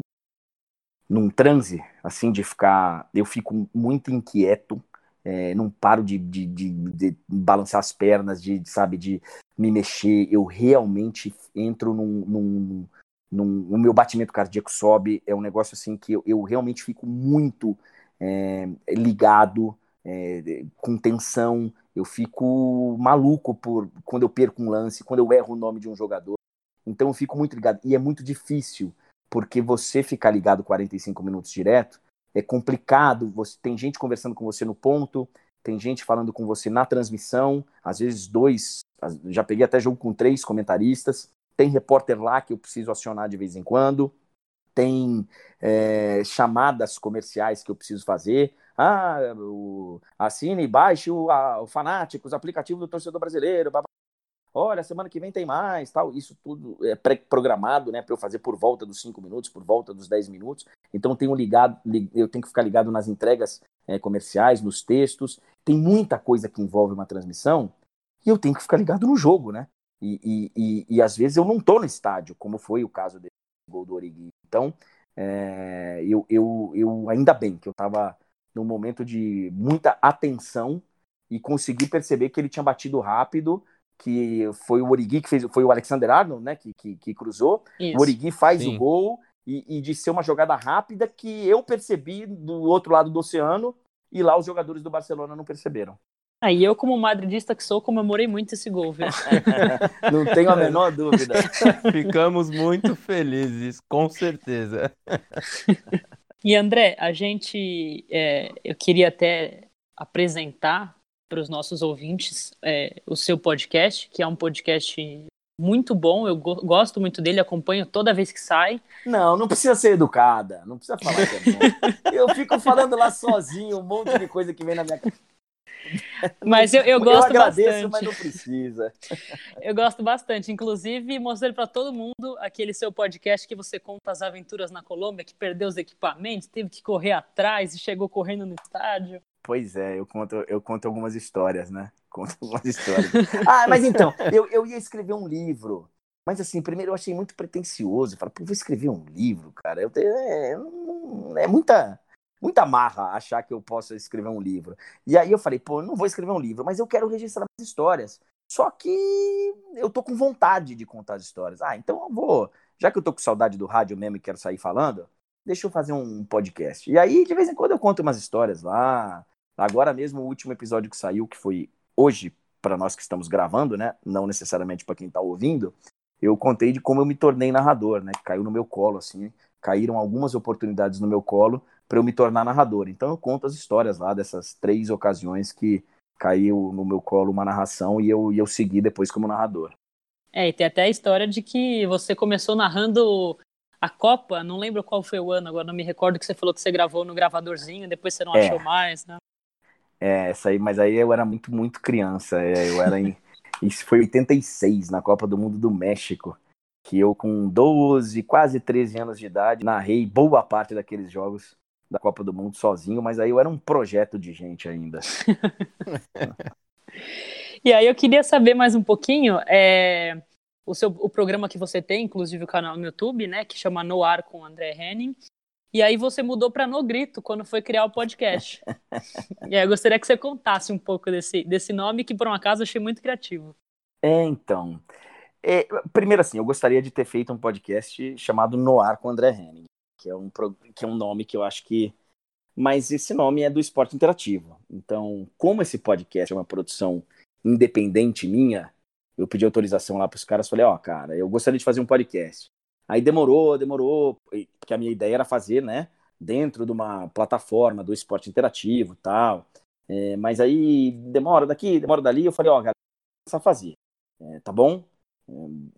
num transe, assim, de ficar. Eu fico muito inquieto, é, não paro de, de, de, de, balançar as pernas, de, sabe, de me mexer. Eu realmente entro num. num, num o meu batimento cardíaco sobe. É um negócio assim que eu, eu realmente fico muito é, ligado, é, com tensão. Eu fico maluco por quando eu perco um lance, quando eu erro o nome de um jogador. Então eu fico muito ligado. E é muito difícil porque você ficar ligado 45 minutos direto é complicado. Você tem gente conversando com você no ponto, tem gente falando com você na transmissão, às vezes dois, já peguei até jogo com três comentaristas, tem repórter lá que eu preciso acionar de vez em quando, tem é, chamadas comerciais que eu preciso fazer. Ah, o, assine, baixe o, a, o Fanáticos, aplicativo do torcedor brasileiro. Blá. Olha, semana que vem tem mais, tal. Isso tudo é pré-programado, né, para eu fazer por volta dos 5 minutos, por volta dos 10 minutos. Então, tenho ligado, eu tenho que ficar ligado nas entregas é, comerciais, nos textos. Tem muita coisa que envolve uma transmissão e eu tenho que ficar ligado no jogo, né? E, e, e, e às vezes eu não tô no estádio, como foi o caso desse gol do Origi. Então, é, eu, eu, eu ainda bem que eu estava num momento de muita atenção e consegui perceber que ele tinha batido rápido, que foi o Origi que fez, foi o Alexander Arnold, né, que, que, que cruzou. Isso. O Origi faz Sim. o gol e, e, de ser uma jogada rápida que eu percebi do outro lado do oceano e lá os jogadores do Barcelona não perceberam. Aí eu, como madridista que sou, comemorei muito esse gol, viu? *laughs* Não tenho a menor dúvida. *laughs* Ficamos muito felizes, com certeza. E André, a gente, é, eu queria até apresentar para os nossos ouvintes é, o seu podcast, que é um podcast muito bom, eu go gosto muito dele, acompanho toda vez que sai. Não, não precisa ser educada, não precisa falar que é bom. *laughs* Eu fico falando lá sozinho, um monte de coisa que vem na minha cabeça. Mas eu, eu gosto eu agradeço, bastante. mas não precisa. Eu gosto bastante. Inclusive, mostrei para todo mundo aquele seu podcast que você conta as aventuras na Colômbia, que perdeu os equipamentos, teve que correr atrás e chegou correndo no estádio. Pois é, eu conto, eu conto algumas histórias, né? *laughs* Conto algumas histórias. *laughs* ah, mas então, eu, eu ia escrever um livro. Mas assim, primeiro eu achei muito pretencioso. Falei, pô, vou escrever um livro, cara. Eu, é, é muita muita marra achar que eu posso escrever um livro. E aí eu falei, pô, eu não vou escrever um livro, mas eu quero registrar as histórias. Só que eu tô com vontade de contar as histórias. Ah, então eu vou, já que eu tô com saudade do rádio mesmo e quero sair falando, deixa eu fazer um podcast. E aí, de vez em quando, eu conto umas histórias lá. Agora mesmo, o último episódio que saiu, que foi hoje, para nós que estamos gravando, né? Não necessariamente para quem tá ouvindo, eu contei de como eu me tornei narrador, né? Caiu no meu colo, assim. Caíram algumas oportunidades no meu colo para eu me tornar narrador. Então eu conto as histórias lá dessas três ocasiões que caiu no meu colo uma narração e eu, e eu segui depois como narrador. É, e tem até a história de que você começou narrando a Copa, não lembro qual foi o ano, agora não me recordo que você falou que você gravou no gravadorzinho, depois você não é. achou mais, né? É, essa aí, mas aí eu era muito, muito criança. É, eu era em. *laughs* Isso foi 86, na Copa do Mundo do México. Que eu, com 12, quase 13 anos de idade, narrei boa parte daqueles jogos da Copa do Mundo sozinho, mas aí eu era um projeto de gente ainda. *laughs* e aí eu queria saber mais um pouquinho, é, o, seu, o programa que você tem, inclusive o canal no YouTube, né, que chama No Ar com André Henning, e aí você mudou para No Grito quando foi criar o podcast. *laughs* e aí eu gostaria que você contasse um pouco desse, desse nome que por um acaso eu achei muito criativo. É, então. É, primeiro assim, eu gostaria de ter feito um podcast chamado No Ar com André Henning que é um, que é um nome que eu acho que. Mas esse nome é do esporte interativo. Então, como esse podcast é uma produção independente minha, eu pedi autorização lá para os caras, falei, ó, oh, cara, eu gostaria de fazer um podcast. Aí demorou, demorou, porque a minha ideia era fazer, né, dentro de uma plataforma do esporte interativo tal. É, mas aí demora daqui, demora dali, eu falei, ó, oh, galera, a fazer, é, tá bom?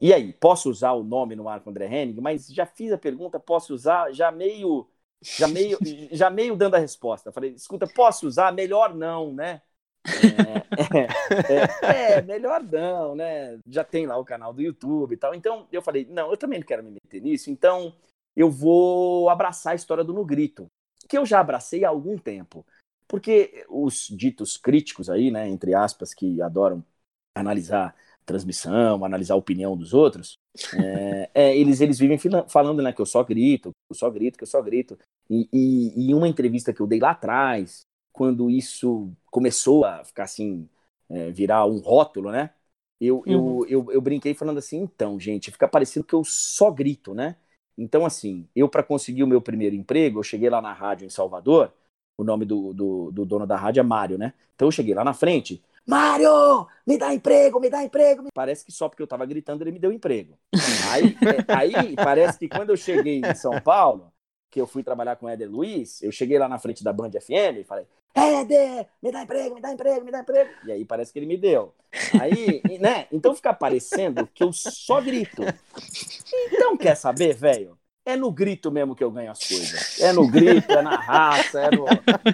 E aí, posso usar o nome no Marco André Henning? Mas já fiz a pergunta, posso usar? Já meio, já meio, *laughs* já meio dando a resposta. Falei, escuta, posso usar? Melhor não, né? É, é, é, melhor não, né? Já tem lá o canal do YouTube e tal. Então eu falei, não, eu também não quero me meter nisso, então eu vou abraçar a história do No Grito, que eu já abracei há algum tempo. Porque os ditos críticos aí, né, entre aspas, que adoram analisar transmissão, analisar a opinião dos outros, é, é, eles, eles vivem falando né, que eu só grito, que eu só grito, que eu só grito. E, e uma entrevista que eu dei lá atrás, quando isso começou a ficar assim, é, virar um rótulo, né? Eu, uhum. eu, eu, eu, brinquei falando assim, então, gente, fica parecendo que eu só grito, né? Então, assim, eu para conseguir o meu primeiro emprego, eu cheguei lá na rádio em Salvador, o nome do, do, do dono da rádio é Mário, né? Então eu cheguei lá na frente, Mário, me dá emprego, me dá emprego. Parece que só porque eu tava gritando ele me deu emprego. Aí, é, aí parece que quando eu cheguei em São Paulo, que eu fui trabalhar com o Éder Luiz, eu cheguei lá na frente da Band FM e falei, Éder, me dá emprego, me dá emprego, me dá emprego. E aí parece que ele me deu. Aí, né? Então fica parecendo que eu só grito. Então quer saber, velho? É no grito mesmo que eu ganho as coisas. É no grito, é na raça, é no...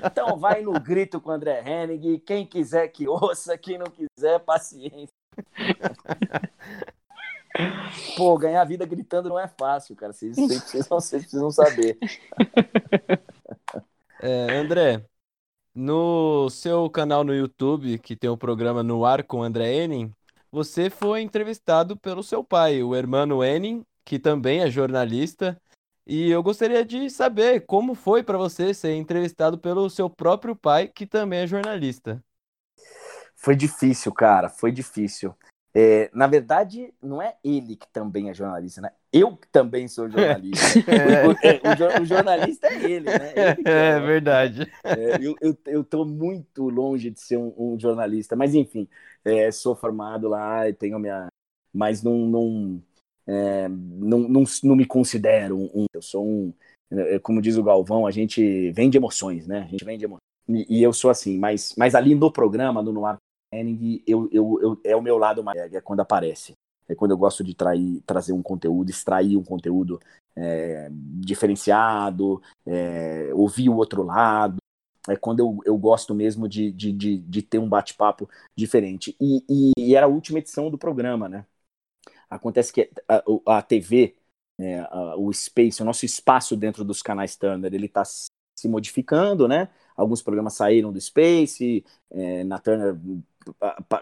Então vai no grito com o André Henning. Quem quiser que ouça, quem não quiser, paciência. Pô, ganhar vida gritando não é fácil, cara. Vocês, *laughs* vocês, precisam, vocês precisam saber. *laughs* É, André, no seu canal no YouTube, que tem o um programa No Ar com André Henning, você foi entrevistado pelo seu pai, o Hermano Henning, que também é jornalista. E eu gostaria de saber como foi para você ser entrevistado pelo seu próprio pai, que também é jornalista. Foi difícil, cara, foi difícil. É, na verdade, não é ele que também é jornalista, né? Eu também sou jornalista. *laughs* é. O, o, o, jornalista é ele, né? Ele é, é, verdade. É, eu, eu, eu tô muito longe de ser um, um jornalista, mas enfim, é, sou formado lá e tenho minha. Mas não, não, é, não, não, não me considero um, Eu sou um. É, como diz o Galvão, a gente vem de emoções, né? A gente vem de emoções. E, e eu sou assim, mas, mas ali no programa, no Noir Henning, eu, eu, eu, é o meu lado mais é quando aparece. É quando eu gosto de trair, trazer um conteúdo, extrair um conteúdo é, diferenciado, é, ouvir o outro lado. É quando eu, eu gosto mesmo de, de, de, de ter um bate-papo diferente. E, e, e, era a última edição do programa, né? Acontece que a, a TV, né, a, o space, o nosso espaço dentro dos canais Turner, ele está se modificando, né? Alguns programas saíram do Space, é, na Turner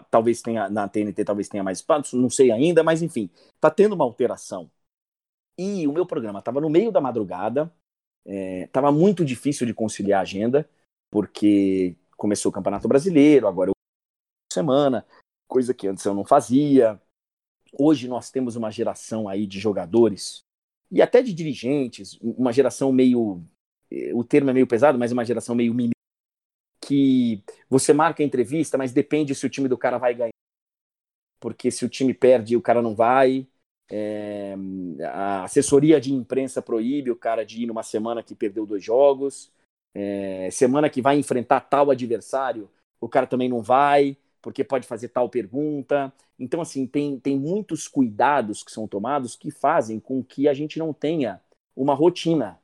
talvez tenha na TNT talvez tenha mais espaço, não sei ainda, mas enfim, tá tendo uma alteração. E o meu programa estava no meio da madrugada, estava é, muito difícil de conciliar a agenda, porque começou o Campeonato Brasileiro, agora é semana, coisa que antes eu não fazia. Hoje nós temos uma geração aí de jogadores e até de dirigentes, uma geração meio eh, o termo é meio pesado, mas uma geração meio mimimi, que você marca a entrevista, mas depende se o time do cara vai ganhar. Porque se o time perde, o cara não vai. É, a assessoria de imprensa proíbe o cara de ir numa semana que perdeu dois jogos. É, semana que vai enfrentar tal adversário, o cara também não vai, porque pode fazer tal pergunta. Então, assim, tem, tem muitos cuidados que são tomados que fazem com que a gente não tenha uma rotina.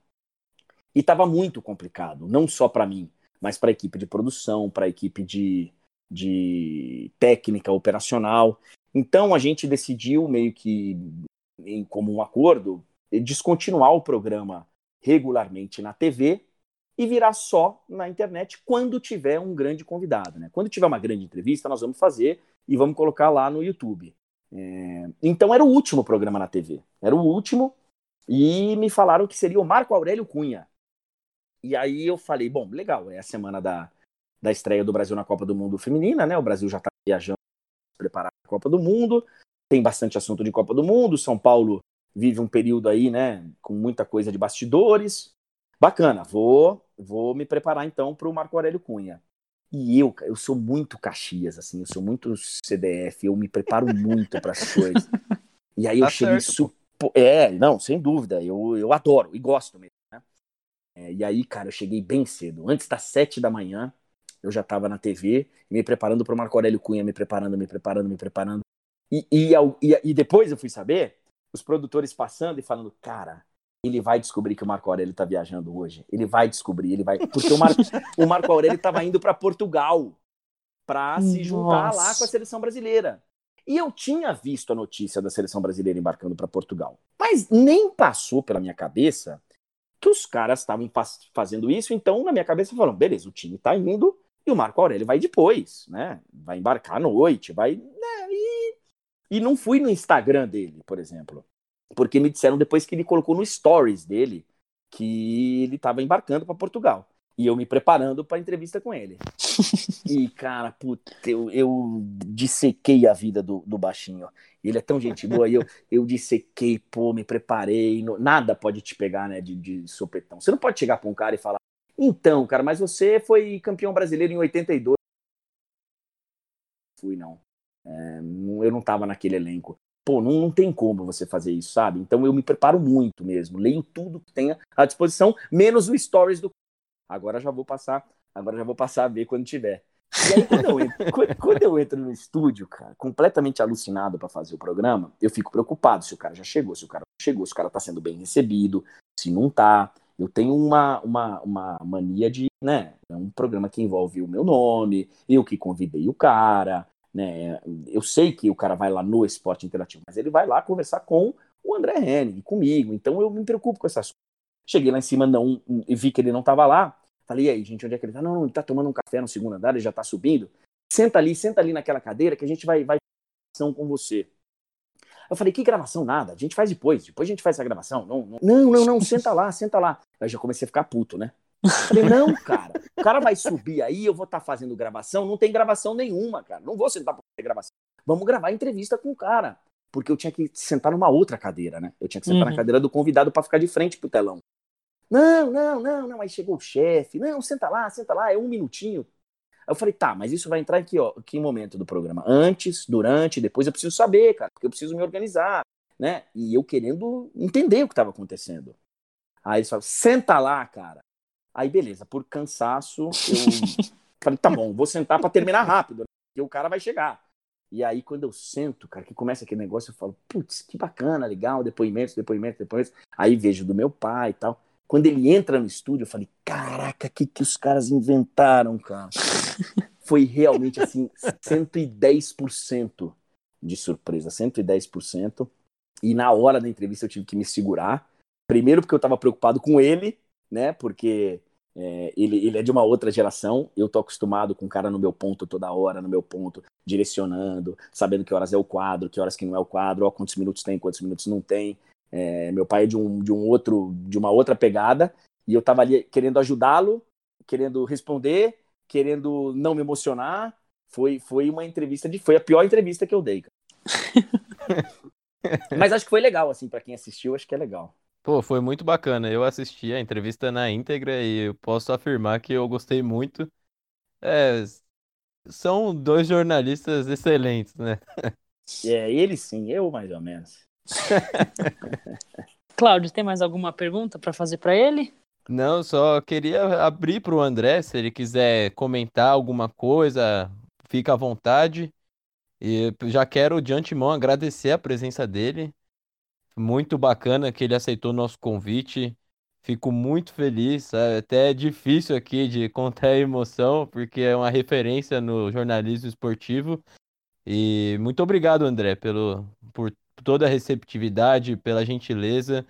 E estava muito complicado, não só para mim, mas para a equipe de produção, para a equipe de, de técnica operacional. Então a gente decidiu, meio que em comum acordo, descontinuar o programa regularmente na TV e virar só na internet quando tiver um grande convidado. Né? Quando tiver uma grande entrevista, nós vamos fazer e vamos colocar lá no YouTube. É... Então era o último programa na TV. Era o último e me falaram que seria o Marco Aurélio Cunha. E aí eu falei, bom, legal, é a semana da, da estreia do Brasil na Copa do Mundo Feminina, né? O Brasil já está viajando preparar a Copa do Mundo, tem bastante assunto de Copa do Mundo, São Paulo vive um período aí, né, com muita coisa de bastidores. Bacana, vou vou me preparar então para o Marco Aurélio Cunha. E eu, eu sou muito Caxias, assim, eu sou muito CDF, eu me preparo muito para as *laughs* coisas. E aí eu tá cheguei super. É, não, sem dúvida, eu, eu adoro e gosto mesmo. É, e aí, cara, eu cheguei bem cedo. Antes das sete da manhã, eu já estava na TV, me preparando para o Marco Aurélio Cunha, me preparando, me preparando, me preparando. E, e, e, e, depois eu fui saber, os produtores passando e falando, cara, ele vai descobrir que o Marco Aurélio está viajando hoje. Ele vai descobrir, ele vai. Porque o Marco, *laughs* o Marco Aurélio estava indo para Portugal para se juntar Nossa. lá com a seleção brasileira. E eu tinha visto a notícia da seleção brasileira embarcando para Portugal. Mas nem passou pela minha cabeça os caras estavam fazendo isso, então na minha cabeça falaram, beleza, o time tá indo e o Marco Aurélio vai depois, né? Vai embarcar à noite, vai. Né? E, e não fui no Instagram dele, por exemplo. Porque me disseram depois que ele colocou no stories dele que ele estava embarcando para Portugal. E eu me preparando para entrevista com ele. *laughs* e, cara, puta, eu, eu dissequei a vida do, do baixinho. Ele é tão gente boa. eu, eu dissequei, pô, me preparei. No, nada pode te pegar, né, de, de sopetão. Você não pode chegar para um cara e falar: então, cara, mas você foi campeão brasileiro em 82. fui, não. É, eu não tava naquele elenco. Pô, não, não tem como você fazer isso, sabe? Então eu me preparo muito mesmo. Leio tudo que tenha à disposição, menos o stories do. Agora já vou passar, agora já vou passar a ver quando tiver. E aí, quando eu entro, quando eu entro no estúdio, cara, completamente alucinado para fazer o programa, eu fico preocupado se o cara já chegou, se o cara não chegou, se o cara tá sendo bem recebido, se não tá. Eu tenho uma, uma, uma mania de, né, é um programa que envolve o meu nome, eu que convidei o cara, né, eu sei que o cara vai lá no esporte interativo, mas ele vai lá conversar com o André Henning, comigo, então eu me preocupo com essas. Cheguei lá em cima não, e vi que ele não tava lá, Falei, e aí, gente, onde é que ele tá? Não, ele tá tomando um café no segundo andar, ele já tá subindo. Senta ali, senta ali naquela cadeira que a gente vai, vai gravação com você. Eu falei, que gravação? Nada, a gente faz depois, depois a gente faz essa gravação. Não, não, não, não, não senta lá, senta lá. Aí já comecei a ficar puto, né? falei, não, cara, o cara vai subir aí, eu vou estar tá fazendo gravação, não tem gravação nenhuma, cara. Não vou sentar pra fazer gravação. Vamos gravar entrevista com o cara. Porque eu tinha que sentar numa outra cadeira, né? Eu tinha que sentar uhum. na cadeira do convidado para ficar de frente pro telão. Não, não, não, não. Aí chegou o chefe. Não, senta lá, senta lá, é um minutinho. Aí eu falei, tá, mas isso vai entrar em que, ó, que momento do programa? Antes, durante, depois eu preciso saber, cara, porque eu preciso me organizar, né? E eu querendo entender o que estava acontecendo. Aí eles falaram, senta lá, cara. Aí beleza, por cansaço, eu *laughs* falei, tá bom, vou sentar para terminar rápido, né? porque o cara vai chegar. E aí, quando eu sento, cara, que começa aquele negócio, eu falo, putz, que bacana, legal, depoimentos, depoimentos, depoimentos. Aí vejo do meu pai e tal. Quando ele entra no estúdio, eu falei, caraca, o que, que os caras inventaram, cara? *laughs* Foi realmente assim, 110% de surpresa, 110%. E na hora da entrevista eu tive que me segurar. Primeiro porque eu estava preocupado com ele, né? Porque é, ele, ele é de uma outra geração. Eu tô acostumado com o cara no meu ponto toda hora, no meu ponto, direcionando, sabendo que horas é o quadro, que horas que não é o quadro, ó, quantos minutos tem, quantos minutos não tem. É, meu pai é de um, de um outro, de uma outra pegada, e eu estava ali querendo ajudá-lo, querendo responder, querendo não me emocionar. Foi, foi uma entrevista de, foi a pior entrevista que eu dei. *laughs* Mas acho que foi legal, assim, para quem assistiu, acho que é legal. Pô, foi muito bacana. Eu assisti a entrevista na íntegra e eu posso afirmar que eu gostei muito. É, são dois jornalistas excelentes, né? *laughs* É, ele sim, eu mais ou menos. *laughs* Cláudio, tem mais alguma pergunta para fazer para ele? Não, só queria abrir para o André, se ele quiser comentar alguma coisa, fica à vontade. E já quero de antemão agradecer a presença dele. Muito bacana que ele aceitou nosso convite. Fico muito feliz. É até difícil aqui de contar a emoção, porque é uma referência no jornalismo esportivo. E muito obrigado, André, pelo, por toda a receptividade, pela gentileza.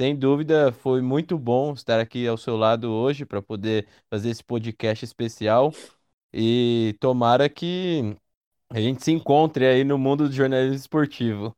Sem dúvida, foi muito bom estar aqui ao seu lado hoje para poder fazer esse podcast especial. E tomara que a gente se encontre aí no mundo do jornalismo esportivo.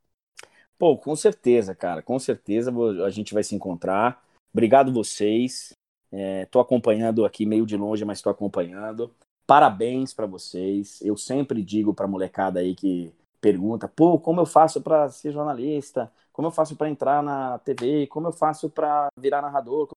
Pô, com certeza, cara. Com certeza a gente vai se encontrar. Obrigado vocês. Estou é, acompanhando aqui meio de longe, mas estou acompanhando. Parabéns para vocês. Eu sempre digo para molecada aí que pergunta, pô, como eu faço para ser jornalista? Como eu faço para entrar na TV? Como eu faço para virar narrador?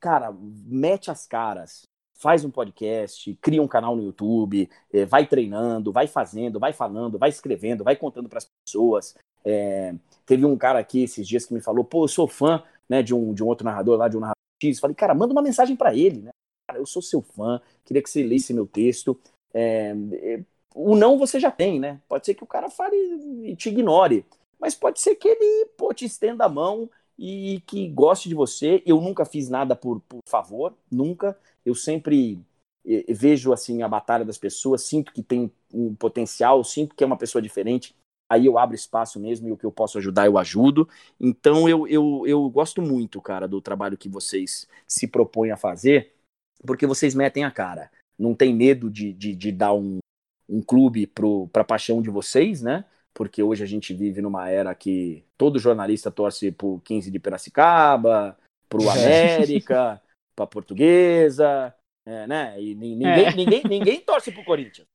Cara, mete as caras, faz um podcast, cria um canal no YouTube, é, vai treinando, vai fazendo, vai falando, vai escrevendo, vai contando para as pessoas. É, teve um cara aqui esses dias que me falou, pô, eu sou fã né, de, um, de um outro narrador lá, de um narrador X. Falei, cara, manda uma mensagem para ele, né? Cara, eu sou seu fã, queria que você lesse meu texto. É, o não você já tem, né? Pode ser que o cara fale e te ignore, mas pode ser que ele pô, te estenda a mão e que goste de você. Eu nunca fiz nada por, por favor, nunca. Eu sempre eh, vejo assim a batalha das pessoas, sinto que tem um potencial, sinto que é uma pessoa diferente. Aí eu abro espaço mesmo e o que eu posso ajudar eu ajudo. Então eu, eu, eu gosto muito, cara, do trabalho que vocês se propõem a fazer, porque vocês metem a cara. Não tem medo de, de, de dar um, um clube para a paixão de vocês, né? Porque hoje a gente vive numa era que todo jornalista torce pro 15 de Piracicaba, pro é. América, *laughs* pra Portuguesa, é, né? E ninguém, é. ninguém, ninguém torce pro Corinthians.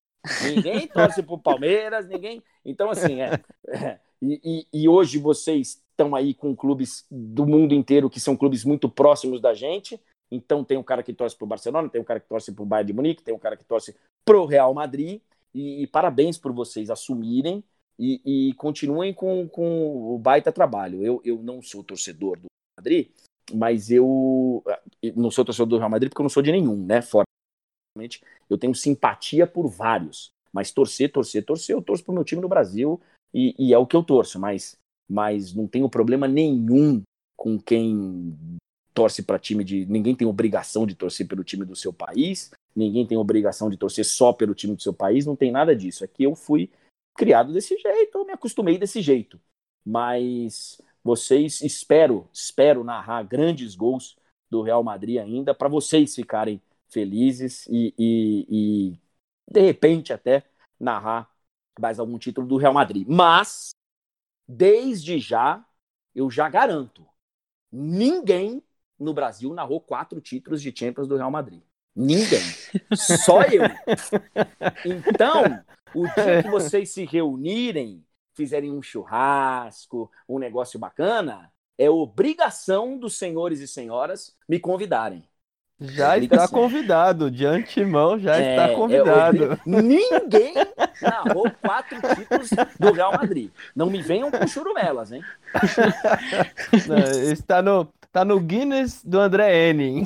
Ninguém *laughs* torce pro Palmeiras, ninguém. Então, assim, é. é e, e, e, hoje vocês estão aí com clubes do mundo inteiro que são clubes muito próximos da gente. Então, tem um cara que torce pro Barcelona, tem um cara que torce pro Bayern de Munique, tem um cara que torce pro Real Madrid. E, e parabéns por vocês assumirem e, e, continuem com, com o baita trabalho. Eu, eu não sou torcedor do Madrid, mas eu não sou torcedor do Real Madrid porque eu não sou de nenhum, né? Fora, eu tenho simpatia por vários, mas torcer, torcer, torcer, eu torço pro meu time no Brasil e, e é o que eu torço, mas, mas não tenho problema nenhum com quem torce para time de. Ninguém tem obrigação de torcer pelo time do seu país, ninguém tem obrigação de torcer só pelo time do seu país, não tem nada disso. Aqui eu fui criado desse jeito, eu me acostumei desse jeito. Mas vocês, espero, espero narrar grandes gols do Real Madrid ainda, para vocês ficarem felizes e, e, e, de repente, até narrar mais algum título do Real Madrid. Mas, desde já, eu já garanto, ninguém no Brasil narrou quatro títulos de Champions do Real Madrid. Ninguém. Só eu. *laughs* Então, o dia que vocês se reunirem, fizerem um churrasco, um negócio bacana, é obrigação dos senhores e senhoras me convidarem. Já está convidado, de antemão já é, está é convidado. É, ninguém narrou quatro títulos do Real Madrid. Não me venham com churumelas, hein? Não, está no, Tá no Guinness do André Henning.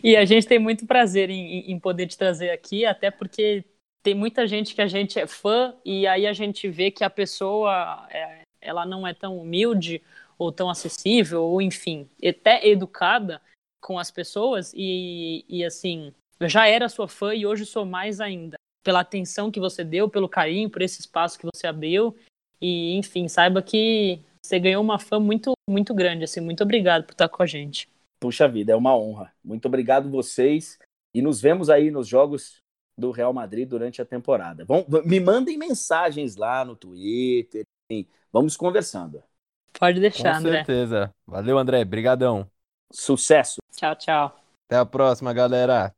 e a gente tem muito prazer em, em, poder te trazer aqui, até porque tem muita gente que a gente é fã e aí a gente vê que a pessoa é, ela não é tão humilde ou tão acessível ou enfim até educada com as pessoas e, e assim eu já era sua fã e hoje sou mais ainda pela atenção que você deu pelo carinho por esse espaço que você abriu. E enfim saiba que você ganhou uma fã muito, muito grande, assim. Muito obrigado por estar com a gente. Puxa vida, é uma honra. Muito obrigado vocês e nos vemos aí nos jogos do Real Madrid durante a temporada. Vão, me mandem mensagens lá no Twitter, enfim, vamos conversando. Pode deixar, Com André. Com certeza. Valeu, André. Brigadão. Sucesso. Tchau, tchau. Até a próxima, galera.